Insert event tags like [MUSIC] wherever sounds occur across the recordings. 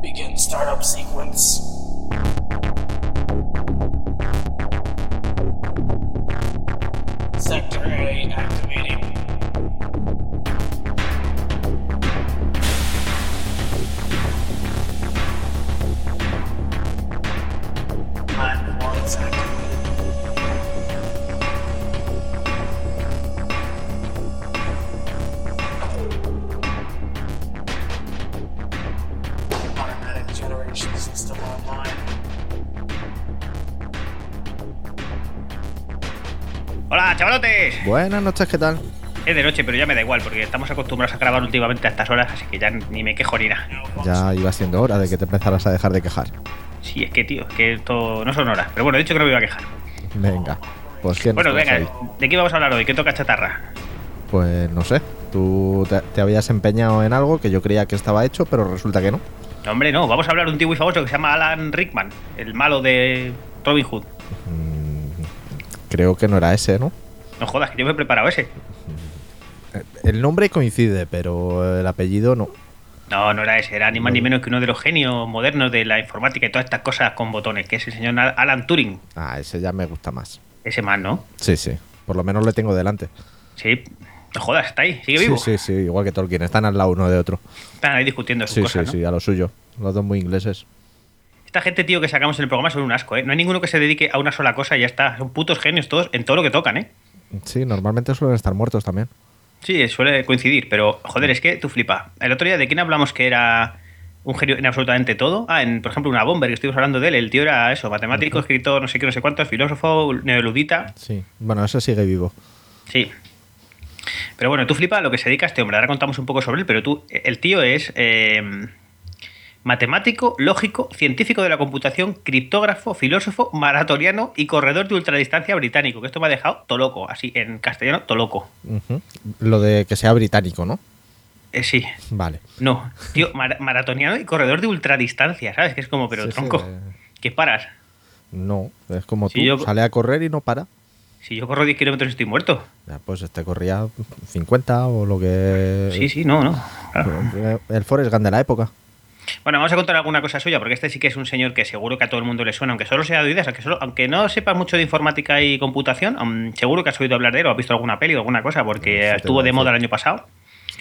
Begin startup sequence. Sector A activating. Buenas noches, ¿qué tal? Es de noche, pero ya me da igual, porque estamos acostumbrados a grabar últimamente a estas horas, así que ya ni me quejo ni nada. Ya iba siendo hora de que te empezaras a dejar de quejar. Sí, es que, tío, es que esto no son horas. Pero bueno, he dicho que no me iba a quejar. Venga, pues ¿qué Bueno, venga, hoy? ¿de qué vamos a hablar hoy? ¿Qué toca chatarra? Pues no sé, tú te, te habías empeñado en algo que yo creía que estaba hecho, pero resulta que no. No, hombre, no. Vamos a hablar de un tío muy famoso que se llama Alan Rickman, el malo de Robin Hood. Mm, creo que no era ese, ¿no? No jodas, que yo me he preparado ese. Eh, El nombre coincide, pero el apellido no. No, no era ese. Era ni más ni menos que uno de los genios modernos de la informática y todas estas cosas con botones, que es el señor Alan Turing. Ah, ese ya me gusta más. Ese man, ¿no? Sí, sí. Por lo menos le tengo delante. Sí. No jodas, está ahí, sigue Sí, vivo. sí, sí, igual que Tolkien. Están al lado uno de otro. Están ahí discutiendo sus Sí, cosas, sí, ¿no? sí, a lo suyo. Los dos muy ingleses. Esta gente, tío, que sacamos en el programa son un asco, ¿eh? No hay ninguno que se dedique a una sola cosa y ya está. Son putos genios todos en todo lo que tocan, ¿eh? Sí, normalmente suelen estar muertos también. Sí, suele coincidir, pero joder, es que tú flipa. El otro día, ¿de quién hablamos que era un genio en absolutamente todo? Ah, en, por ejemplo, una bomber, que estuvimos hablando de él. El tío era eso, matemático, escritor, no sé qué, no sé cuánto, filósofo, neoludita. Sí. Bueno, ese sigue vivo. Sí. Pero bueno, tú flipa lo que se dedica a este hombre. Ahora contamos un poco sobre él, pero tú, el tío es eh, matemático, lógico, científico de la computación, criptógrafo, filósofo, maratoniano y corredor de ultradistancia británico. Que esto me ha dejado toloco, así en castellano, toloco. Lo de que sea británico, ¿no? Eh, sí, Vale. no, tío, mar- maratoniano y corredor de ultradistancia, ¿sabes? Que es como, pero Sí, sí, tronco, eh. ¿qué paras? No, es como Si tú, yo- sale a correr y no para. Si yo corro 10 kilómetros estoy muerto. Ya, pues este corría 50 o lo que... Sí, sí, no, no. claro. El Forrest Gump de la época. Bueno, vamos a contar alguna cosa suya, porque este sí que es un señor que seguro que a todo el mundo le suena, aunque solo sea de oídas, aunque, solo, aunque no sepa mucho de informática y computación, mm, seguro que has oído hablar de él o has visto alguna peli o alguna cosa, porque Sí, estuvo de moda el año pasado.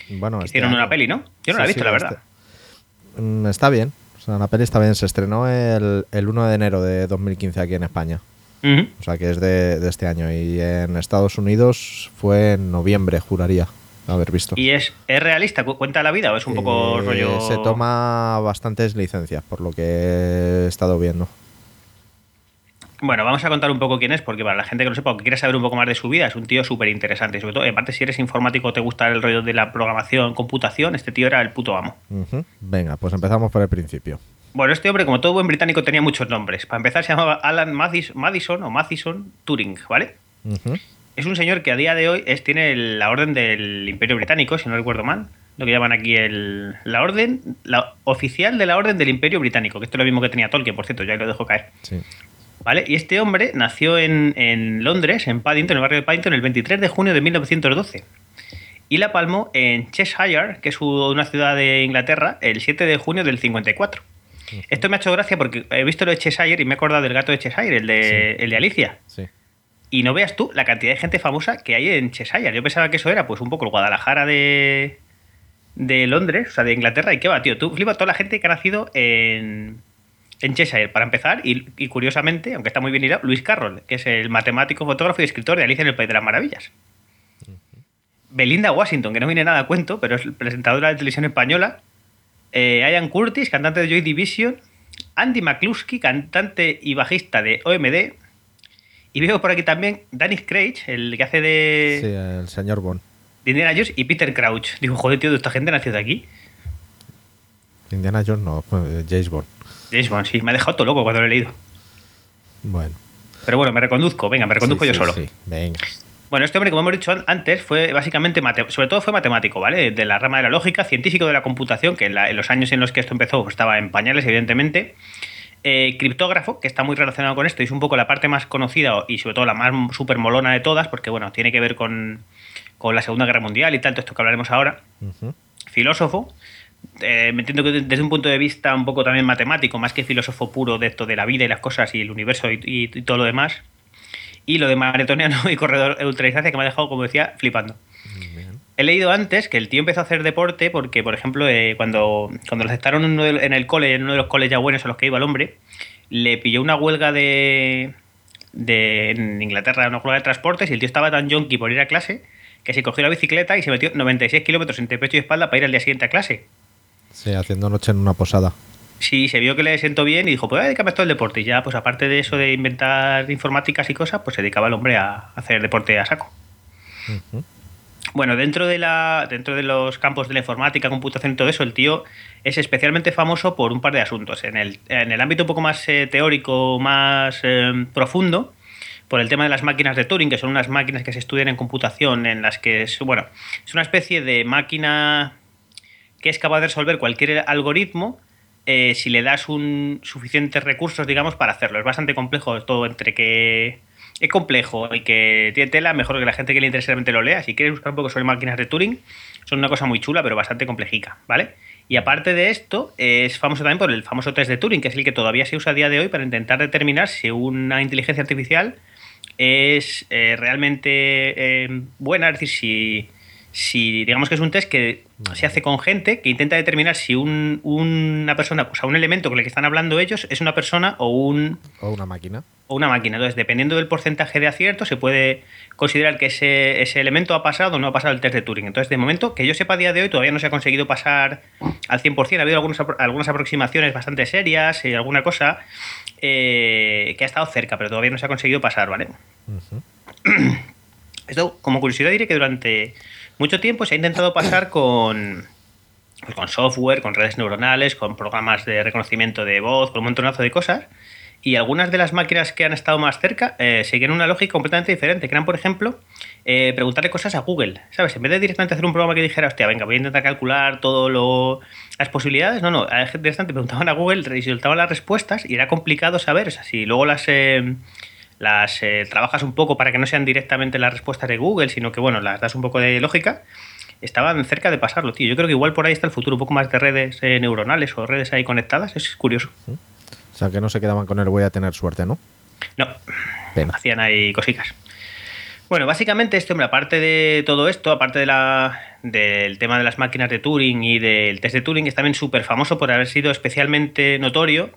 Bueno, este hicieron una peli, ¿no? Yo no la he visto, sí, la verdad. este- Mm, Está bien. O sea, la peli está bien. Se estrenó el, el 1 de enero de 2015 aquí en España. O sea, que es de, de este año. Y en Estados Unidos fue en noviembre, juraría haber visto. ¿Y es, es realista? ¿Cu- ¿Cuenta la vida o es un poco Eh, rollo...? Se toma bastantes licencias, por lo que he estado viendo. Bueno, vamos a contar un poco quién es, porque para la gente que no sepa o que quiera saber un poco más de su vida, es un tío súper interesante. Sobre todo, aparte, si eres informático te gusta el rollo de la programación, computación, este tío era el puto amo. Venga, pues empezamos por el principio. Bueno, este hombre, como todo buen británico, tenía muchos nombres. Para empezar, se llamaba Alan Mathis- Madison o Mathison Turing, ¿vale? Ujú. Es un señor que a día de hoy es, tiene la orden del Imperio Británico, si no recuerdo mal. Lo que llaman aquí el, la orden, la oficial de la orden del Imperio Británico, que esto es lo mismo que tenía Tolkien, por cierto, ya lo dejo caer. Sí. ¿Vale? Y este hombre nació en, en Londres, en Paddington, en el barrio de Paddington, el 23 de junio de 1912. Y la palmó en Cheshire, que es una ciudad de Inglaterra, el 7 de junio del 54. Esto me ha hecho gracia porque he visto lo de Cheshire y me he acordado del gato de Cheshire, el de, el de Alicia. Sí. Y no veas tú la cantidad de gente famosa que hay en Cheshire. Yo pensaba que eso era pues un poco el Guadalajara de, de Londres, o sea, de Inglaterra. ¿Y qué va, tío? Tú flipa toda la gente que ha nacido en, en Cheshire, para empezar. Y, y curiosamente, aunque está muy bien hilado, Luis Carroll, que es el matemático, fotógrafo y escritor de Alicia en el País de las Maravillas. Belinda Washington, que no viene nada a cuento, pero es presentadora de televisión española. Eh, Ian Curtis, cantante de Joy Division. Andy McCluskey, cantante y bajista de OMD. Y veo por aquí también Danny Craig, el que hace de, Sí, el señor Bond. de Indiana Jones, y Peter Crouch. Digo, joder, tío, esta gente nació de aquí. Indiana Jones, no, pues, James Bond. James Bond, sí, me ha dejado todo loco cuando lo he leído. Bueno. Pero bueno, me reconduzco, venga, me reconduzco Sí, yo sí, solo. sí. Venga. Bueno, este hombre, como hemos dicho an- antes, fue básicamente, mate- sobre todo fue matemático, ¿vale? De la rama de la lógica, científico de la computación, que en, la- en los años en los que esto empezó pues, estaba en pañales, evidentemente. Eh, criptógrafo, que está muy relacionado con esto, y es un poco la parte más conocida y sobre todo la más súper molona de todas, porque bueno, tiene que ver con, con la Segunda Guerra Mundial y tal, todo esto que hablaremos ahora. Filósofo, eh, me entiendo que desde un punto de vista un poco también matemático, más que filósofo puro de esto de la vida y las cosas y el universo y, y- y todo lo demás. Y lo de maratoniano [LAUGHS] y corredor ultradistancia que me ha dejado, como decía, flipando. He leído antes que el tío empezó a hacer deporte porque, por ejemplo, eh, cuando, cuando lo aceptaron en, uno de- en el cole, en uno de los coles ya buenos a los que iba el hombre, le pilló una huelga de, de en Inglaterra, una huelga de transportes, y el tío estaba tan yonki por ir a clase que se cogió la bicicleta y se metió 96 kilómetros entre pecho y espalda para ir al día siguiente a clase. Sí, haciendo noche en una posada. Sí, se vio que le sentó bien y dijo, pues voy a dedicarme a todo el deporte. Y ya, pues aparte de eso de inventar informáticas y cosas, pues se dedicaba el hombre a hacer deporte a saco. Ujú. Bueno, dentro de, la, dentro de los campos de la informática, computación y todo eso, el tío es especialmente famoso por un par de asuntos. En el, en el ámbito un poco más eh, teórico, más eh, profundo, por el tema de las máquinas de Turing, que son unas máquinas que se estudian en computación, en las que es, bueno, es una especie de máquina que es capaz de resolver cualquier algoritmo eh, si le das un suficientes recursos, digamos, para hacerlo. Es bastante complejo todo entre que es complejo y que tiene tela, mejor que la gente que le interese realmente lo lea. Si quieres buscar un poco sobre máquinas de Turing, son una cosa muy chula, pero bastante complejica, ¿vale? Y aparte de esto, es famoso también por el famoso test de Turing, que es el que todavía se usa a día de hoy para intentar determinar si una inteligencia artificial es eh, realmente eh, buena, es decir, si, si digamos que es un test que se hace con gente que intenta determinar si un- una persona, o sea, un elemento con el que están hablando ellos es una persona o un, O una máquina. o una máquina. Entonces, dependiendo del porcentaje de acierto, se puede considerar que ese, ese elemento ha pasado o no ha pasado el test de Turing. Entonces, de momento, que yo sepa a día de hoy, todavía no se ha conseguido pasar al 100%. Ha habido algunas, algunas aproximaciones bastante serias y alguna cosa eh, que ha estado cerca, pero todavía no se ha conseguido pasar, ¿vale? Ujú. [CLEARS THROAT] Esto, como curiosidad, diré que durante mucho tiempo se ha intentado pasar con, con software, con redes neuronales, con programas de reconocimiento de voz, con un montonazo de cosas. Y algunas de las máquinas que han estado más cerca eh, seguían una lógica completamente diferente, que eran, por ejemplo, eh, preguntarle cosas a Google. ¿Sabes? En vez de directamente hacer un programa que dijera, hostia, venga, voy a intentar calcular todo lo las posibilidades, no, no, directamente preguntaban a Google, resultaban las respuestas y era complicado saber, o sea, si luego las... eh, las eh, trabajas un poco para que no sean directamente las respuestas de Google, sino que, bueno, las das un poco de lógica, estaban cerca de pasarlo, tío. Yo creo que igual por ahí está el futuro, un poco más de redes eh, neuronales o redes ahí conectadas, es curioso. O sea, que no se quedaban con él, voy a tener suerte, ¿no? No, Pena. hacían ahí cositas. Bueno, básicamente este hombre, aparte de todo esto, aparte de la, del tema de las máquinas de Turing y del test de Turing, es también súper famoso por haber sido especialmente notorio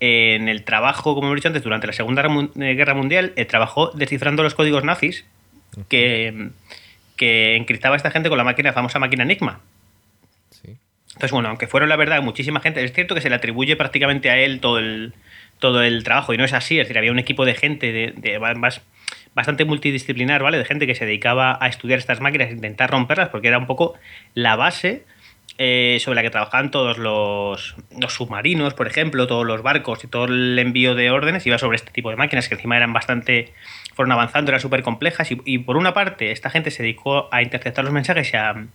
en el trabajo, como hemos dicho antes, durante la Segunda Guerra eh, Mundial, eh, trabajó descifrando los códigos nazis que, que encriptaba esta gente con la máquina, la famosa máquina Enigma. Sí. Entonces, bueno, aunque fueron la verdad muchísima gente, es cierto que se le atribuye prácticamente a él todo el, todo el trabajo y no es así, es decir, había un equipo de gente de, de más, bastante multidisciplinar, ¿vale? De gente que se dedicaba a estudiar estas máquinas e intentar romperlas porque era un poco la base eh, sobre la que trabajaban todos los, los submarinos, por ejemplo, todos los barcos y todo el envío de órdenes iba sobre este tipo de máquinas que encima eran bastante, fueron avanzando, eran súper complejas y, y por una parte esta gente se dedicó a interceptar los mensajes y a,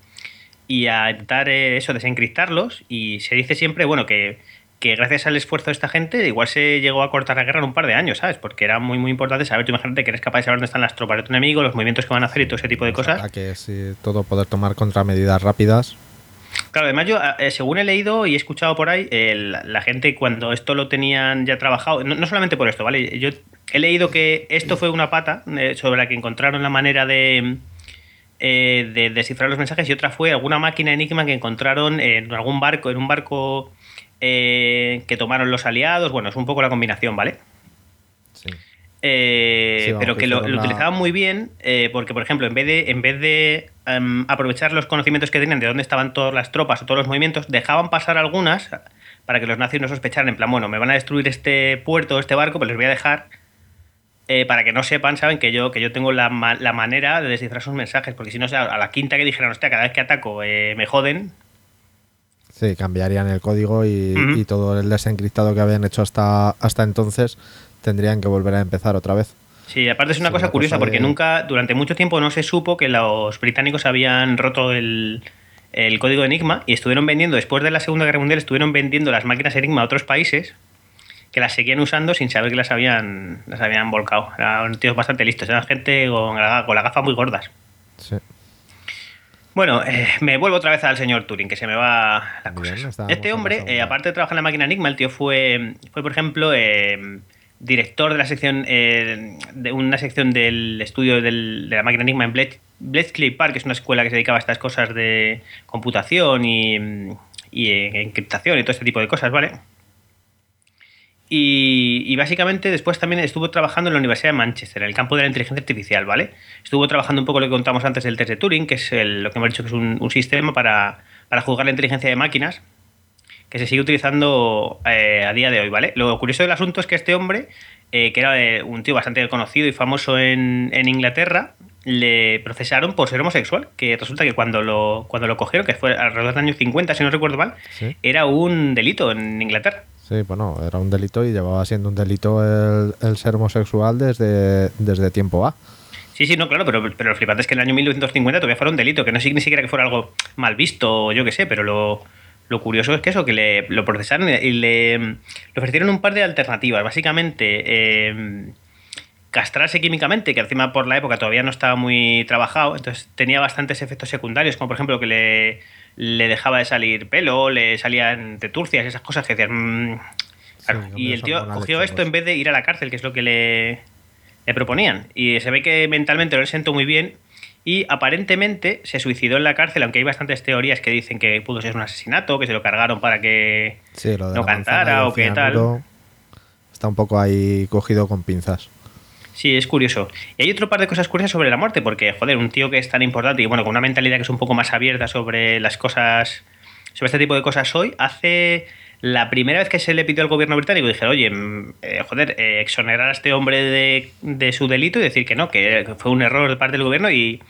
y a intentar eh, eso, desencriptarlos. Y se dice siempre, bueno, que, que gracias al esfuerzo de esta gente, igual se llegó a cortar la guerra en un par de años, ¿sabes? Porque era muy, muy importante saber, tú imagínate que eres capaz de saber dónde están las tropas de tu enemigo, los movimientos que van a hacer y todo ese tipo de cosas. A que sí, todo poder tomar contramedidas rápidas. Claro, además yo, eh, según he leído y he escuchado por ahí, eh, la, gente cuando esto lo tenían ya trabajado, no, no solamente por esto, ¿vale? Yo he leído que esto fue una pata eh, sobre la que encontraron la manera de, eh, de descifrar los mensajes y otra fue alguna máquina enigma que encontraron en algún barco, en un barco eh, que tomaron los aliados. Bueno, es un poco la combinación, ¿vale? Eh, Sí, pero que que lo, utilizaban muy bien eh, porque, por ejemplo, en vez de, en vez de em, aprovechar los conocimientos que tenían de dónde estaban todas las tropas o todos los movimientos, dejaban pasar algunas para que los nazis no sospecharan, en plan, bueno, me van a destruir este puerto, este barco, pues les voy a dejar eh, para que no sepan, saben que yo, que yo tengo la, la manera de descifrar sus mensajes, porque si no, o a la quinta que dijeran, hostia, cada vez que ataco eh, me joden, Sí, cambiarían el código y, y todo el desencriptado que habían hecho hasta, hasta entonces tendrían que volver a empezar otra vez. Sí, aparte es una cosa una curiosa porque nunca, durante mucho tiempo no se supo que los británicos habían roto el, el código Enigma y estuvieron vendiendo, después de la Segunda Guerra Mundial, estuvieron vendiendo las máquinas Enigma a otros países que las seguían usando sin saber que las habían, las habían volcado. Eran tíos bastante listos, eran gente con, la- con las gafas muy gordas. Sí. Bueno, eh, me vuelvo otra vez al señor Turing, que se me va la Bien, cosa. estábamos Este la hombre, eh, aparte de trabajar en la máquina Enigma, el tío fue, fue por ejemplo, eh, director de la sección eh, de una sección del estudio de la máquina Enigma en Bletchley Park, que es una escuela que se dedicaba a estas cosas de computación y, y eh, encriptación y todo este tipo de cosas, ¿vale? Y, básicamente después también estuvo trabajando en la Universidad de Manchester, en el campo de la inteligencia artificial, ¿vale? Estuvo trabajando un poco lo que contamos antes del test de Turing, que es el- lo que hemos dicho que es un, sistema para, para la inteligencia de máquinas, que se sigue utilizando eh, a día de hoy, ¿vale? Lo curioso del asunto es que este hombre, eh, que era eh, un tío bastante conocido y famoso en, en Inglaterra, le procesaron por ser homosexual, que resulta que cuando lo, cuando lo cogieron, que fue alrededor del año 50, si no recuerdo mal, Sí. era un delito en Inglaterra. Sí, bueno, era un delito y llevaba siendo un delito el, el ser homosexual desde, desde tiempo A. Sí, sí, no, claro, pero, pero lo flipante es que en el año 1950 todavía fuera un delito, que no ni siquiera que fuera algo mal visto o yo qué sé, pero lo, lo curioso es que eso, que le, lo procesaron y le, le ofrecieron un par de alternativas. Básicamente, eh, castrarse químicamente, que encima por la época todavía no estaba muy trabajado, entonces tenía bastantes efectos secundarios, como por ejemplo que le, le dejaba de salir pelo, le salían teturcias, esas cosas que decían... mm, claro. Sí, y el tío cogió esto en vez de ir a la cárcel, que es lo que le, le proponían. Y se ve que mentalmente no le sentó muy bien y aparentemente se suicidó en la cárcel, aunque hay bastantes teorías que dicen que pudo ser un asesinato, que se lo cargaron para que Sí, lo no cantara o qué tal. Está un poco ahí cogido con pinzas. Sí, es curioso. Y hay otro par de cosas curiosas sobre la muerte, porque, joder, un tío que es tan importante y, bueno, con una mentalidad que es un poco más abierta sobre las cosas, sobre este tipo de cosas hoy, hace la primera vez que se le pidió al gobierno británico, dijeron, oye, mm, eh, joder, eh, exonerar a este hombre de, de su delito y decir que no, que fue un error de parte del gobierno y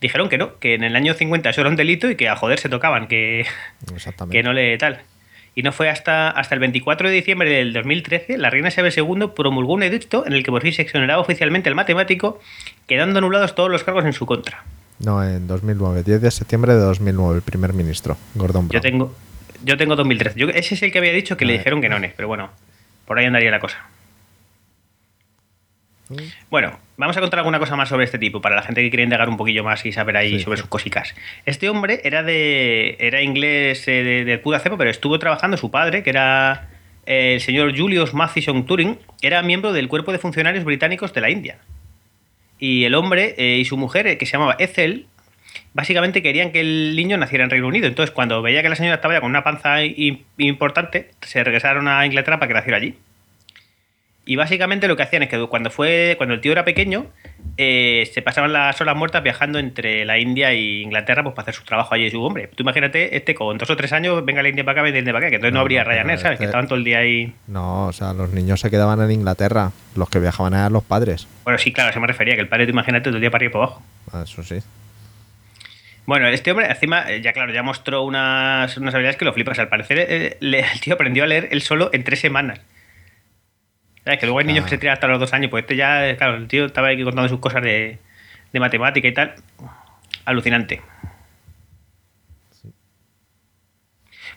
dijeron que no, que en el año 50 eso era un delito y que a joder se tocaban, que, que no le tal. Y no fue hasta, hasta el 24 de diciembre del 2013, la reina Isabel II promulgó un edicto en el que por fin se exoneraba oficialmente al matemático, quedando anulados todos los cargos en su contra. No, en 2009, 10 de septiembre de 2009, el primer ministro, Gordon Brown. Yo tengo, yo tengo 2013. Yo, ese es el que había dicho que le Vale. dijeron que no, pero bueno, por ahí andaría la cosa. Bueno, vamos a contar alguna cosa más sobre este tipo, para la gente que quiere indagar un poquillo más y saber ahí Sí, sobre sí. sus cosicas. Este hombre era de era inglés eh, de, de pero estuvo trabajando su padre, que era eh, el señor Julius Mathison Turing, era miembro del cuerpo de funcionarios británicos de la India. Y el hombre eh, y su mujer, eh, que se llamaba Ethel, básicamente querían que el niño naciera en Reino Unido. Entonces, cuando veía que la señora estaba ya con una panza importante, se regresaron a Inglaterra para que naciera allí. Y básicamente lo que hacían es que cuando fue cuando el tío era pequeño, eh, se pasaban las horas muertas viajando entre la India e Inglaterra pues, para hacer su trabajo allí. Y su hombre, tú imagínate, este con dos o tres años, venga la India para acá, venga la India para acá, que entonces no, No, habría no, Ryanair, ¿sabes? Que estaban todo el día ahí. No, o sea, los niños se quedaban en Inglaterra. Los que viajaban eran los padres. Bueno, sí, claro, se me refería, que el padre, tú imagínate, todo el día para y para abajo. Ah, Eso sí. Bueno, este hombre, encima, eh, ya claro, ya mostró unas, unas habilidades que lo flipas. Al parecer, eh, le- el tío aprendió a leer él solo en tres semanas. ¿Sabes? Que luego hay niños Ah. que se tiran hasta los dos años. Pues este ya, claro, el tío estaba aquí contando sus cosas de, de matemática y tal. Alucinante.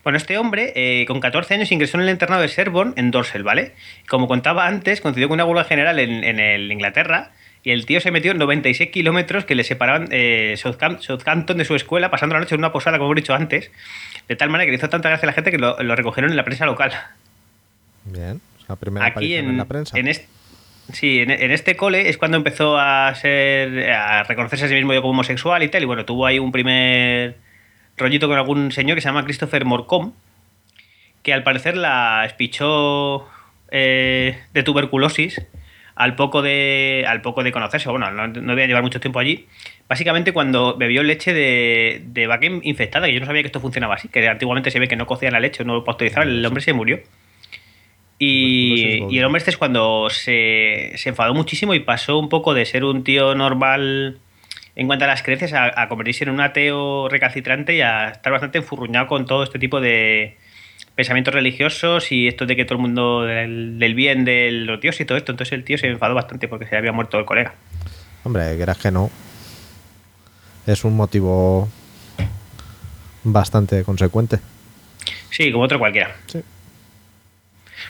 Bueno, este hombre eh, con 14 años ingresó en el internado de Sherborne en Dorsel, ¿vale? Como contaba antes, coincidió con una huelga general en, en el Inglaterra y el tío se metió en 96 kilómetros que le separaban eh, Southcam- Southampton de su escuela, pasando la noche en una posada, como he dicho antes, de tal manera que le hizo tanta gracia a la gente que lo, lo recogieron en la prensa local. Bien. O sea, primera Aquí aparición en, en, la prensa. en este, sí, en, en este cole es cuando empezó a ser a reconocerse a sí mismo como homosexual y tal. Y bueno, tuvo ahí un primer rollito con algún señor que se llama Christopher Morcom, que al parecer la espichó eh, de tuberculosis al poco de al poco de conocerse. Bueno, no, no debía llevar mucho tiempo allí. Básicamente cuando bebió leche de, de vaca infectada, que yo no sabía que esto funcionaba así, que antiguamente se ve que no cocían la leche, no lo pasteurizaban, el hombre se murió. Y, y el hombre este es cuando se, se enfadó muchísimo y pasó un poco de ser un tío normal en cuanto a las creencias a, a convertirse en un ateo recalcitrante y a estar bastante enfurruñado con todo este tipo de pensamientos religiosos y esto de que todo el mundo del, del bien de los dioses y todo esto. Entonces el tío se enfadó bastante porque se le había muerto el colega. Hombre, quieras que no. Es un motivo bastante consecuente. Sí, como otro cualquiera. Sí.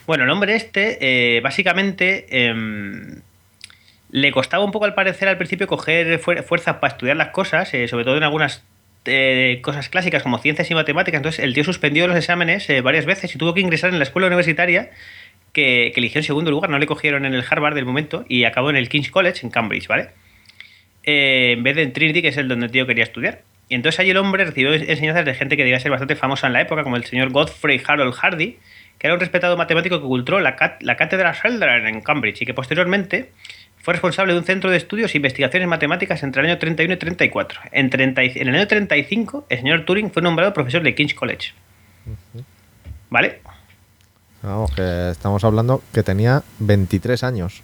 Bueno, el hombre este, eh, básicamente, em, le costaba un poco al parecer al principio coger fuer- fuerzas para estudiar las cosas, eh, sobre todo en algunas eh, cosas clásicas como ciencias y matemáticas. Entonces el tío suspendió los exámenes eh, varias veces y tuvo que ingresar en la escuela universitaria que, eligió en segundo lugar. No le cogieron en el Harvard del momento y acabó en el King's College en Cambridge, ¿vale? Eh, en vez de en Trinity, que es el donde el tío quería estudiar. Y entonces allí el hombre recibió enseñanzas de gente que debía ser bastante famosa en la época, como el señor Godfrey Harold Hardy, que era un respetado matemático que ocultó la, la cátedra Sheldon en Cambridge y que posteriormente fue responsable de un centro de estudios e investigaciones matemáticas entre el año 31 y 34. En, 30 y- en el año 35, el señor Turing fue nombrado profesor de King's College. ¿Vale? Vamos, que estamos hablando que tenía 23 años.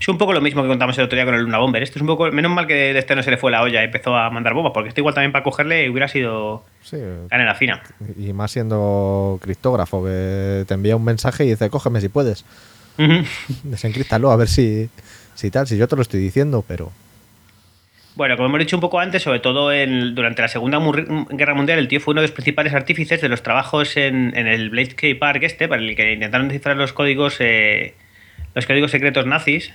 Es un poco lo mismo que contamos el otro día con el Luna Bomber. Esto es un poco. Menos mal que de este no se le fue la olla y empezó a mandar bombas, porque esto igual también para cogerle hubiera sido Sí. canela fina. Y más siendo criptógrafo, que te envía un mensaje y dice, cógeme si puedes. Desencristalo, a ver si, si tal, si yo te lo estoy diciendo, pero... Bueno, como hemos dicho un poco antes, sobre todo en- durante la Segunda Guerra Mundial, el tío fue uno de los principales artífices de los trabajos en, en el Blade Key Park este, para el que intentaron descifrar los códigos, eh, los códigos secretos nazis.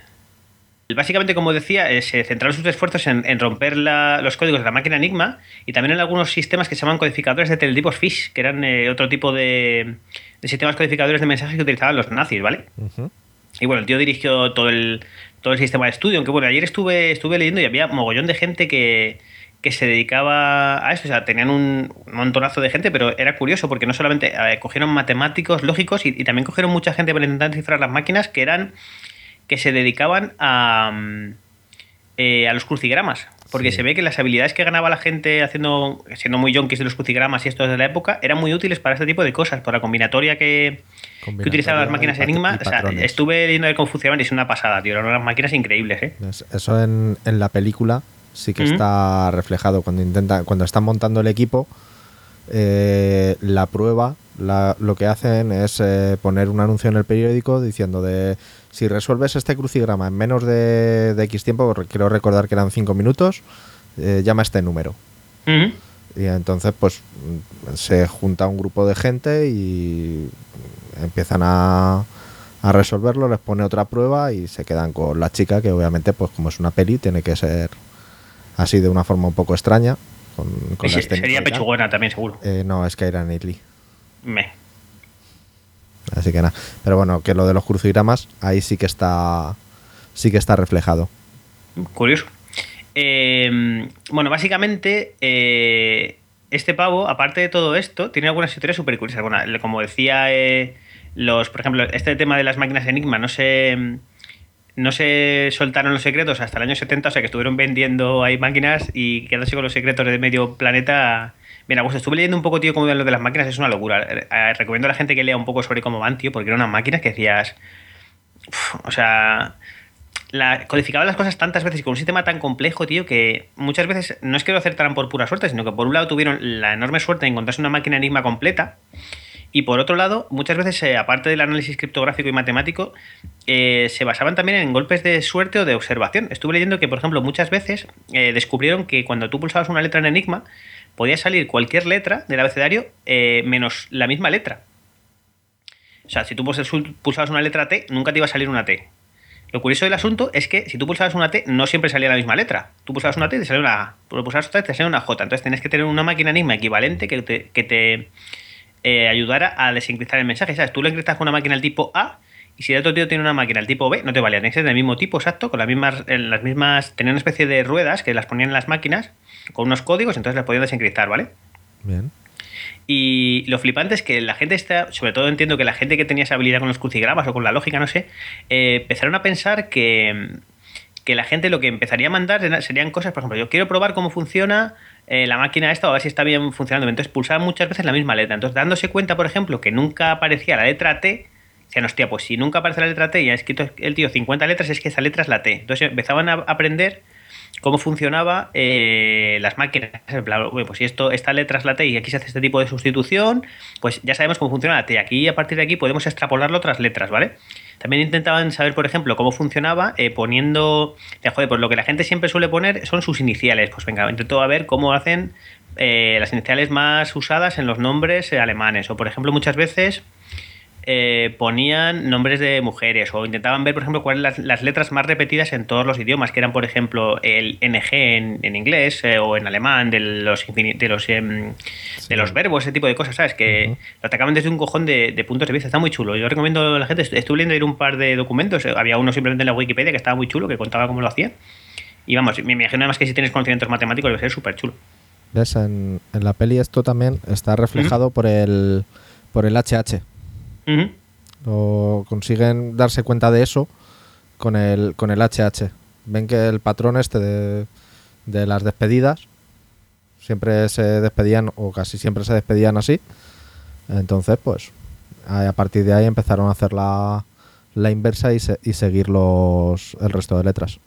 Básicamente, como decía, eh, se centraron sus esfuerzos en, en romper la- los códigos de la máquina Enigma y también en algunos sistemas que se llaman codificadores de teletipos FISH, que eran eh, otro tipo de, de sistemas codificadores de mensajes que utilizaban los nazis, ¿vale? Y bueno, el tío dirigió todo el, todo el sistema de estudio. Aunque bueno, ayer estuve, estuve leyendo y había mogollón de gente que, que se dedicaba a eso. O sea, tenían un montonazo de gente, pero era curioso porque no solamente eh, cogieron matemáticos lógicos y, y también cogieron mucha gente para intentar descifrar las máquinas que eran que se dedicaban a, mm, eh, a los crucigramas. Porque Sí. se ve que las habilidades que ganaba la gente haciendo siendo muy yonkis de los crucigramas y esto de la época eran muy útiles para este tipo de cosas, por la combinatoria que, que utilizaban las máquinas Enigma. O sea, estuve leyendo de cómo funcionaban y es una pasada, tío. Eran unas máquinas increíbles, ¿eh? Es- Eso en, en la película sí que está reflejado. Cuando intenta, cuando están montando el equipo, eh, la prueba, la- lo que hacen es eh, poner un anuncio en el periódico diciendo de si resuelves este crucigrama en menos de, de X tiempo, quiero recordar que eran 5 minutos, eh, llama a este número. Y entonces, pues, se junta un grupo de gente y empiezan a, a resolverlo, les pone otra prueba y se quedan con la chica, que obviamente, pues, como es una peli, tiene que ser así de una forma un poco extraña. Con, la sería pechugona también, seguro. Eh, no, es que era Knightley. Me. Así que nada. Pero bueno, que lo de los crucigramas, ahí sí que está. Sí que está reflejado. Curioso. Eh, bueno, básicamente, eh, este pavo, aparte de todo esto, tiene algunas historias súper curiosas. Bueno, como decía, eh, los, por ejemplo, este tema de las máquinas Enigma no se, no se soltaron los secretos hasta el año 70, o sea que estuvieron vendiendo ahí máquinas y quedándose con los secretos de medio planeta. Mira, pues estuve leyendo un poco, tío, cómo iban lo de las máquinas, es una locura. Eh, recomiendo a la gente que lea un poco sobre cómo van, tío, porque eran unas máquinas que decías. O sea, la, codificaba las cosas tantas veces y con un sistema tan complejo, tío, que muchas veces no es que lo acertaran por pura suerte, sino que por un lado tuvieron la enorme suerte de encontrarse una máquina enigma completa. Y por otro lado, muchas veces, eh, aparte del análisis criptográfico y matemático, eh, se basaban también en golpes de suerte o de observación. Estuve leyendo que, por ejemplo, muchas veces descubrieron que cuando tú pulsabas una letra en Enigma, podía salir cualquier letra del abecedario eh, menos la misma letra. O sea, si tú pulsabas una letra T, nunca te iba a salir una T. Lo curioso del asunto es que si tú pulsabas una T, no siempre salía la misma letra. Tú pulsabas una T y te salía una A. Tú pulsabas otra y te salía una J. Entonces tienes que tener una máquina enigma equivalente que te, que te eh, ayudara a desencriptar el mensaje. ¿Sabes? Tú lo encriptas con una máquina del tipo A y si el otro tío tiene una máquina del tipo B, no te valía. Tienes que ser del mismo tipo, exacto, con las mismas, las mismas. Tenían una especie de ruedas que las ponían en las máquinas con unos códigos, entonces las podían desencriptar, ¿vale? Bien. Y lo flipante es que la gente está, sobre todo entiendo que la gente que tenía esa habilidad con los crucigramas o con la lógica, no sé, eh, empezaron a pensar que, que la gente lo que empezaría a mandar serían cosas, por ejemplo, yo quiero probar cómo funciona eh, la máquina esta o a ver si está bien funcionando. Entonces pulsaban muchas veces la misma letra. Entonces dándose cuenta, por ejemplo, que nunca aparecía la letra T, decían, hostia, pues si nunca aparece la letra T y ha escrito el tío 50 letras, es que esa letra es la T. Entonces empezaban a aprender cómo funcionaba eh, las máquinas. "Oye, pues si esto, esta letra es la T y aquí se hace este tipo de sustitución, pues ya sabemos cómo funciona la T. Aquí a partir de aquí podemos extrapolarlo a otras letras, ¿vale? También intentaban saber, por ejemplo, cómo funcionaba eh, poniendo. de, joder, pues lo que la gente siempre suele poner son sus iniciales. Pues venga, intento a ver cómo hacen eh, las iniciales más usadas en los nombres alemanes. O, por ejemplo, muchas veces eh, ponían nombres de mujeres o intentaban ver, por ejemplo, cuáles las, las letras más repetidas en todos los idiomas, que eran, por ejemplo, el NG en, en inglés eh, o en alemán, de los, de, los, em, de los verbos, ese tipo de cosas, ¿sabes? Que lo atacaban desde un cojón de, de puntos de vista. Está muy chulo. Yo recomiendo a la gente, est- estuve leyendo ahí un par de documentos, eh, había uno simplemente en la Wikipedia que estaba muy chulo, que contaba cómo lo hacía. Y vamos, me imagino además que si tienes conocimientos matemáticos debe ser súper chulo. ¿Ves? En, en la peli esto también está reflejado por el por el HH. Ujú. O consiguen darse cuenta de eso con el, con el HH. Ven que el patrón este de, de las despedidas siempre se despedían, o casi siempre se despedían así. Entonces, pues, a partir de ahí empezaron a hacer la, la inversa y, se- y seguir los, el resto de letras.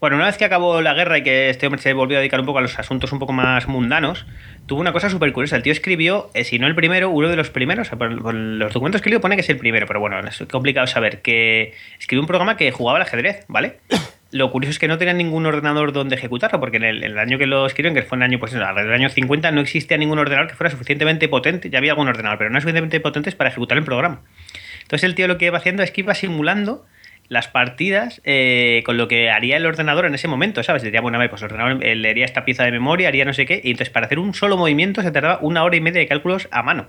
Bueno, una vez que acabó la guerra y que este hombre se volvió a dedicar un poco a los asuntos un poco más mundanos, tuvo una cosa súper curiosa. El tío escribió, eh, si no el primero, uno de los primeros. por, los documentos que leo pone que es el primero, pero bueno, es complicado saber. Que escribió un programa que jugaba al ajedrez, ¿vale? [COUGHS] Lo curioso es que no tenía ningún ordenador donde ejecutarlo, porque en el, en el año que lo escribieron, que fue en el año, pues, alrededor del año 50, no existía ningún ordenador que fuera suficientemente potente. Ya había algún ordenador, pero no suficientemente potentes para ejecutar el programa. Entonces el tío lo que iba haciendo es que iba simulando las partidas eh, con lo que haría el ordenador en ese momento, ¿sabes? Diría, bueno, a ver, pues el ordenador leería esta pieza de memoria, haría no sé qué, y entonces para hacer un solo movimiento se tardaba una hora y media de cálculos a mano.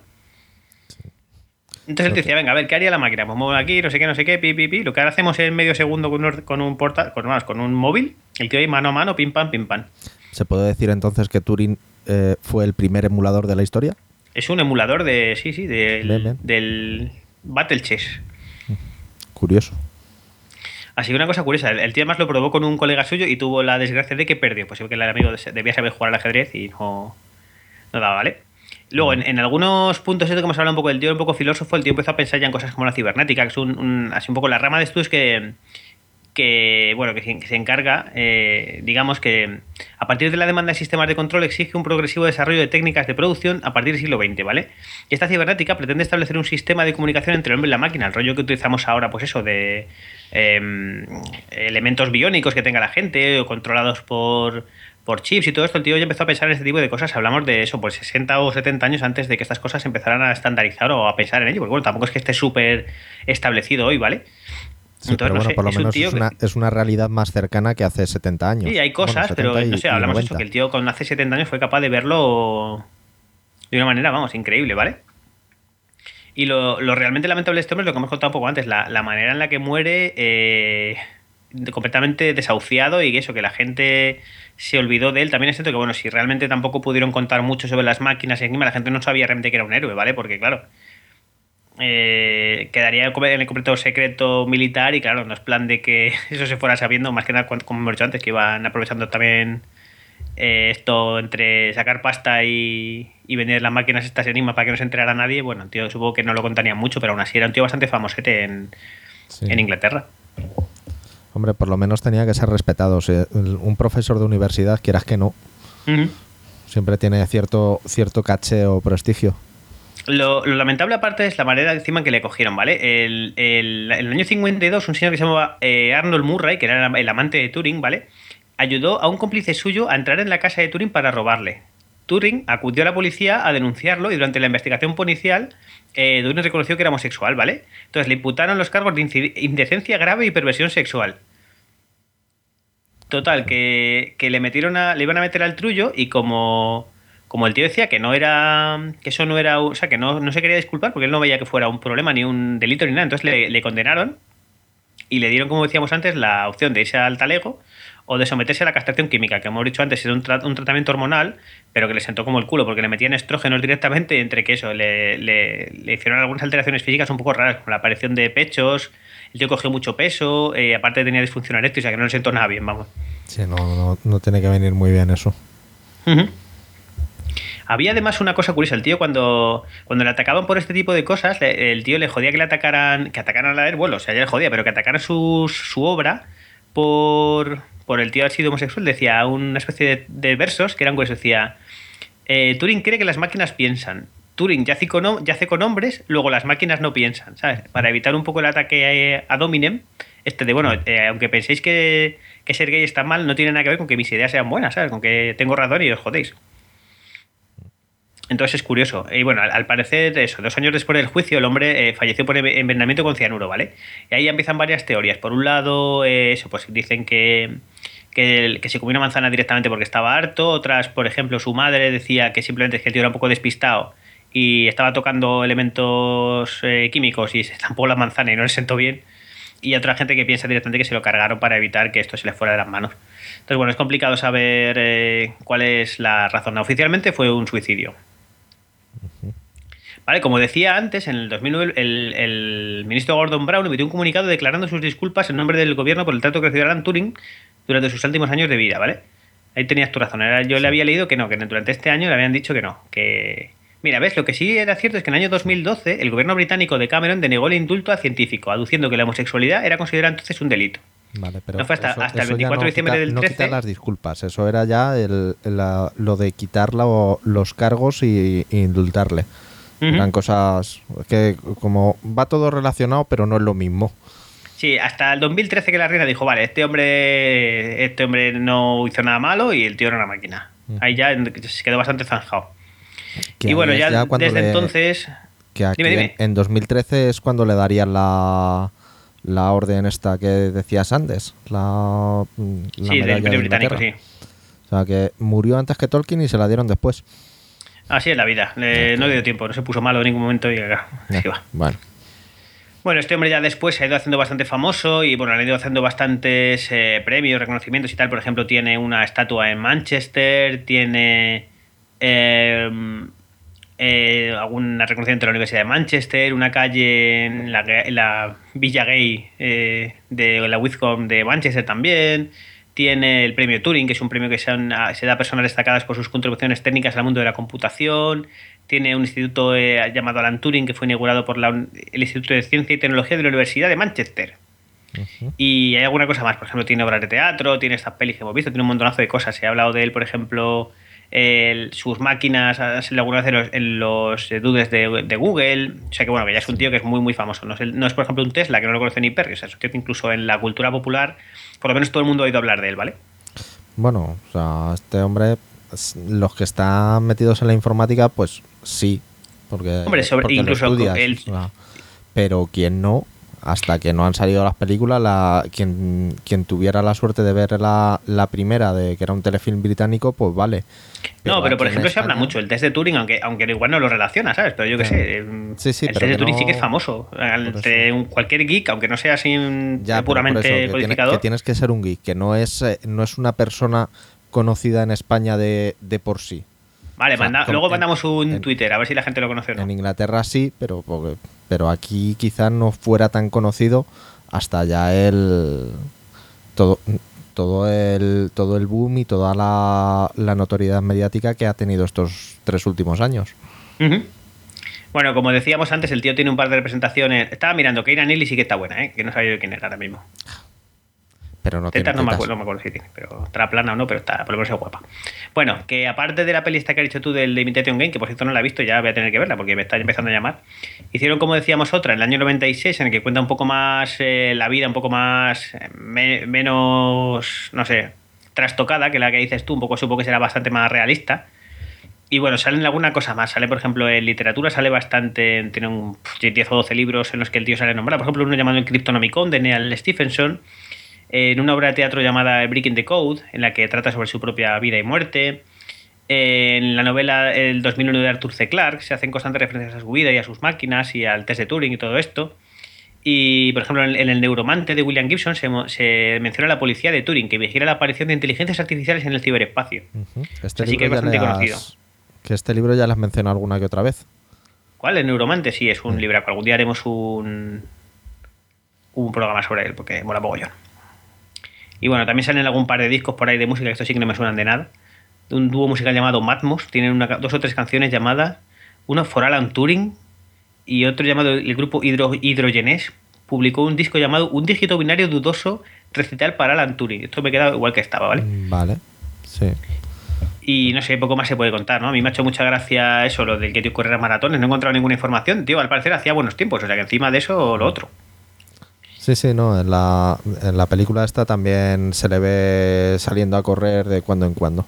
Entonces él te decía, venga, a ver, ¿qué haría la máquina? Pues muevo aquí, no sé qué, no sé qué, pi, pi, pi. Lo que ahora hacemos en medio segundo con un, con un porta, con, vamos, con un móvil, el tío ahí mano a mano, pim pam, pim pam. ¿Se puede decir entonces que Turing eh, fue el primer emulador de la historia? Es un emulador de, sí, sí, del, Bien, bien. del Battle Chess. Curioso. Así que una cosa curiosa, el, tío además lo probó con un colega suyo y tuvo la desgracia de que perdió. Pues que el amigo de- debía saber jugar al ajedrez y no, no daba, ¿vale? Luego, en, algunos puntos, esto que hemos hablado un poco del tío, un poco filósofo, el tío empezó a pensar ya en cosas como la cibernética, que es un, así un poco la rama de estudios que, que bueno, que se, que se encarga, eh, digamos que a partir de la demanda de sistemas de control exige un progresivo desarrollo de técnicas de producción a partir del siglo XX, ¿vale? Y esta cibernética pretende establecer un sistema de comunicación entre el hombre y la máquina, el rollo que utilizamos ahora, pues eso, de em, elementos biónicos que tenga la gente o controlados por, por chips y todo esto, el tío ya empezó a pensar en este tipo de cosas. Hablamos de eso, pues 60 o 70 años antes de que estas cosas empezaran a estandarizar o a pensar en ello, porque bueno, tampoco es que esté súper establecido hoy, ¿vale? Sí, pero no bueno, sé, por lo es un menos tío es que- una, es una realidad más cercana que hace 70 años. Sí, hay Bueno, cosas, pero 70 y- no sé, hablamos de 90. eso, que el tío con hace 70 años fue capaz de verlo de una manera, vamos, increíble, ¿vale? Y lo, lo realmente lamentable de este hombre es lo que hemos contado un poco antes, la, la manera en la que muere eh, completamente desahuciado y eso, que la gente se olvidó de él. También es cierto que, bueno, si realmente tampoco pudieron contar mucho sobre las máquinas y encima la gente no sabía realmente que era un héroe, ¿vale? Porque, claro, eh, quedaría en el completo secreto militar y claro, no es plan de que [LAUGHS] eso se fuera sabiendo, más que nada como hemos dicho antes, que iban aprovechando también eh, esto entre sacar pasta y, y vender las máquinas estas enigma para que no se enterara nadie, bueno, el tío supongo que no lo contaría mucho, pero aún así era un tío bastante famosete en, Sí. en Inglaterra. Hombre, por lo menos tenía que ser respetado. O sea, un profesor de universidad, quieras que no, siempre tiene cierto, cierto caché o prestigio. Lo, lo lamentable aparte es la manera encima en que le cogieron, ¿vale? El, el- el año 52 un señor que se llamaba eh, Arnold Murray, que era el amante de Turing, ¿vale? Ayudó a un cómplice suyo a entrar en la casa de Turing para robarle. Turing acudió a la policía a denunciarlo y durante la investigación policial eh, Turing reconoció que era homosexual, ¿vale? Entonces le imputaron los cargos de indecencia grave y perversión sexual. Total, que, que le metieron a, le iban a meter al trullo y como, como el tío decía que no era, que eso no era, o sea, que no, no se quería disculpar porque él no veía que fuera un problema ni un delito ni nada, entonces le condenaron y le dieron, como decíamos antes, la opción de irse al talego o de someterse a la castración química, que hemos dicho antes era un, tra- un tratamiento hormonal, pero que le sentó como el culo porque le metían estrógenos directamente entre que eso le, le- le hicieron algunas alteraciones físicas un poco raras, como la aparición de pechos, el tío cogió mucho peso, eh, aparte tenía disfunción eréctil, o sea que no le sentó nada bien, vamos. Sí, no, no, no tiene que venir muy bien eso. Ujú. Había además una cosa curiosa, el tío cuando, cuando le atacaban por este tipo de cosas, el tío le jodía que le atacaran, que atacaran a él, bueno, o sea, ya le jodía, pero que atacaran su, su obra por, por el tío haber sido homosexual, decía una especie de, versos que eran pues decía, eh, Turing cree que las máquinas piensan, Turing yace con, yace con hombres, luego las máquinas no piensan, ¿sabes? Para evitar un poco el ataque a, a Dominem, este de, bueno, eh, aunque penséis que, que ser gay está mal, no tiene nada que ver con que mis ideas sean buenas, ¿sabes? Con que tengo razón y os jodéis. Entonces es curioso. Y bueno, al, parecer, eso, dos años después del juicio, el hombre eh, falleció por enve- envenenamiento con cianuro, ¿vale? Y ahí empiezan varias teorías. Por un lado, eh, eso, pues dicen que, que, se comió una manzana directamente porque estaba harto. Otras, por ejemplo, su madre decía que simplemente es que el tío era un poco despistado y estaba tocando elementos eh, químicos y se estampó la manzana y no le sentó bien. Y otra gente que piensa directamente que se lo cargaron para evitar que esto se le fuera de las manos. Entonces, bueno, es complicado saber cuál es la razón. Oficialmente fue un suicidio. Vale, como decía antes, en el 2009 el, el ministro Gordon Brown emitió un comunicado declarando sus disculpas en nombre del gobierno por el trato que recibió Alan Turing durante sus últimos años de vida, ¿vale? Ahí tenías tu razón. Era- yo le había leído que no, que durante este año le habían dicho que no, que... Mira, ves, lo que sí era cierto es que en el año 2012 el gobierno británico de Cameron denegó el indulto al científico, aduciendo que la homosexualidad era considerada entonces un delito. Vale, pero No fue hasta- hasta el ya 24 de diciembre quita- del no 13. quita las disculpas, eso era ya el- la- lo de quitar los cargos y, y indultarle. Ujú. Eran cosas que como va todo relacionado, pero no es lo mismo. Sí, hasta el 2013 que la reina dijo, vale, este hombre, este hombre no hizo nada malo y el tío era una máquina. Ahí ya se quedó bastante zanjado. Que y bueno, ya, desde le- entonces... que aquí Dime, dime. En, en 2013 es cuando le darían la, la orden esta que decías antes, la, mm, la Sí, del Imperio Británico, sí. O sea, que murió antes que Tolkien y se la dieron después. Así es la vida. Le- no le dio tiempo, no se puso malo en ningún momento y acá, así va. Bueno, Bueno, este hombre ya después se ha ido haciendo bastante famoso y bueno, le han ido haciendo bastantes eh, premios, reconocimientos y tal. Por ejemplo, tiene una estatua en Manchester, tiene eh, eh, algún reconocimiento de la Universidad de Manchester, una calle en la, en la Villa Gay eh, de la Wizcom de Manchester también. Tiene el premio Turing, que es un premio que se, han- a- se da a personas destacadas por sus contribuciones técnicas al mundo de la computación. Tiene un instituto eh, llamado Alan Turing, que fue inaugurado por la el Instituto de Ciencia y Tecnología de la Universidad de Manchester. Y hay alguna cosa más, por ejemplo, tiene obras de teatro, tiene estas pelis que hemos visto, tiene un montonazo de cosas. Se ha hablado de él, por ejemplo, el- sus máquinas, ha salido alguna vez en los, en los, dudes de, de Google. O sea que bueno, que ya es un tío que es muy, muy famoso. No es, el- no es, por ejemplo, un Tesla, que no lo conoce ni Perry. O sea, es un tío que incluso en la cultura popular, por lo menos todo el mundo ha oído hablar de él, ¿vale? bueno, o sea, este hombre, los que están metidos en la informática, pues sí. Porque, Hombre, sobre- porque lo incluso estudias, el- o sea, pero quien no, hasta que no han salido las películas, la, quien, quien tuviera la suerte de ver la, la primera, de que era un telefilm británico, pues vale. no, pero por ejemplo se habla mucho el test de Turing, aunque, aunque igual no lo relaciona, ¿sabes? Pero yo qué sé. Sí, sí, el pero test de Turing sí que es famoso. Entre un- cualquier geek, aunque no sea así Ya, pero por puramente eso, que que tienes que ser un geek, que no es, eh, no es una persona conocida en España de, de por sí. Vale, manda- luego en- mandamos un en- Twitter a ver si la gente lo conoce o no. En Inglaterra sí, pero, pero aquí quizás no fuera tan conocido hasta ya el todo todo el todo el boom y toda la, la notoriedad mediática que ha tenido estos tres últimos años. Bueno, como decíamos antes, el tío tiene un par de representaciones. Estaba mirando que Ira sí que está buena, ¿eh? que no sabía yo quién era ahora mismo. Pero no tiene Tetas no me, tetas. acuerdo, no me acuerdo si tiene, pero estará plana o no, pero está, por lo menos es guapa. Bueno, que aparte de la peli esta que has dicho tú del de Imitation Game, que por cierto no la he visto, ya voy a tener que verla porque me está empezando a llamar. Hicieron, como decíamos, otra en el año 96 en el que cuenta un poco más eh, la vida, un poco más, eh, me- menos, no sé, trastocada que la que dices tú, un poco supongo que será bastante más realista. Y bueno, salen alguna cosa más. Sale, por ejemplo, en literatura sale bastante. Tiene un pf, 10 o 12 libros en los que el tío sale nombrado. Por ejemplo, uno llamado El Cryptonomicon de Neal Stephenson. En una obra de teatro llamada Breaking the Code, en la que trata sobre su propia vida y muerte. En la novela El 2001 de Arthur C. Clarke se hacen constantes referencias a su vida y a sus máquinas y al test de Turing y todo esto. Y, por ejemplo, en en El Neuromante de William Gibson se, menciona la policía de Turing, que vigila la aparición de inteligencias artificiales en el ciberespacio. Este Así que es bastante has- conocido. Que este libro ya lo has mencionado alguna que otra vez. ¿Cuál? El Neuromante, sí, es un Mm. libraco. Algún día haremos un, un programa sobre él, porque mola mogollón. Y bueno, también salen algún par de discos por ahí de música, que estos sí que no me suenan de nada. De un dúo musical llamado Matmos. Tienen una, dos o tres canciones llamadas. Uno for Alan Turing y otro llamado el grupo Hidro, Hidrogenes. Publicó un disco llamado Un dígito binario dudoso recital para Alan Turing. Esto me queda igual que estaba, ¿vale? Mm, Vale. Sí. Y no sé, poco más se puede contar, ¿no? A mí me ha hecho mucha gracia eso, lo del que tío correr maratones. No he encontrado ninguna información. Tío, al parecer hacía buenos tiempos. O sea que encima de eso, lo otro. Sí, sí, no. En la, en la película esta también se le ve saliendo a correr de cuando en cuando.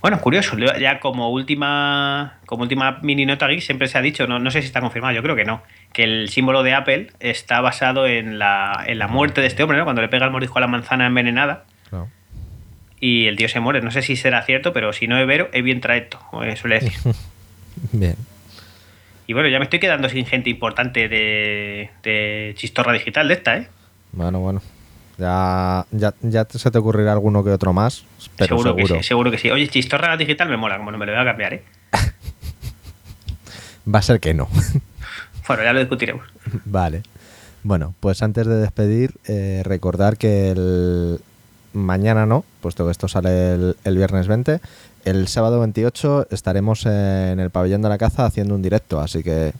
Bueno, curioso. Ya como última, como última mini nota geek siempre se ha dicho, no, no sé si está confirmado, yo creo que no, que el símbolo de Apple está basado en la, en la muerte de este hombre, ¿no? Cuando le pega el mordisco a la manzana envenenada Claro. y el tío se muere. No sé si será cierto, pero si no es vero, es bien traecto, como suele decir. [LAUGHS] Bien. Y bueno, ya me estoy quedando sin gente importante de, de chistorra digital de esta, ¿eh? Bueno, bueno. Ya, ya, ya se te ocurrirá alguno que otro más, pero seguro, seguro. que sí, seguro que sí. Oye, chistorra digital me mola, como no me lo voy a cambiar, ¿eh? [LAUGHS] Va a ser que no. [LAUGHS] Bueno, ya lo discutiremos. [LAUGHS] Vale. Bueno, pues antes de despedir, eh, recordar que el mañana no, puesto que esto sale el, el viernes 20, el sábado 28 estaremos en el pabellón de la caza haciendo un directo, así que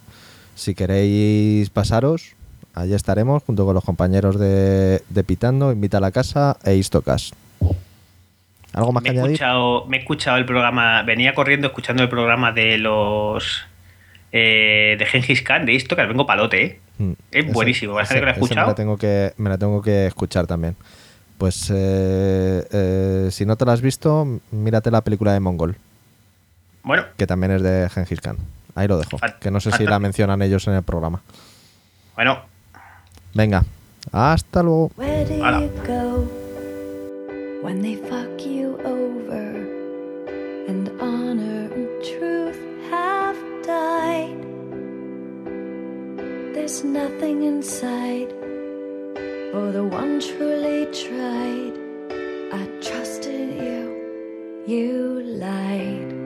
si queréis pasaros, allí estaremos junto con los compañeros de, de Pitando, Invita a la Casa e Istocas. ¿Algo más Me que he, añadir? escuchado, me he escuchado el programa, venía corriendo escuchando el programa de los eh, de Gengis Khan, de que vengo palote, ¿eh? Mm. Es Ese- buenísimo, bastante que lo he ese- ese escuchado. Me la tengo que, me la tengo que escuchar también. Pues eh, eh, si no te la has visto, mírate la película de Mongol, Bueno, que también es de Gengis Khan. Ahí lo dejo, que no sé si la mencionan ellos en el programa. bueno, Venga, hasta luego. Where do Hola. you go when they fuck you over and honor and truth have died? There's nothing inside for the one truly tried. I trusted you, you lied.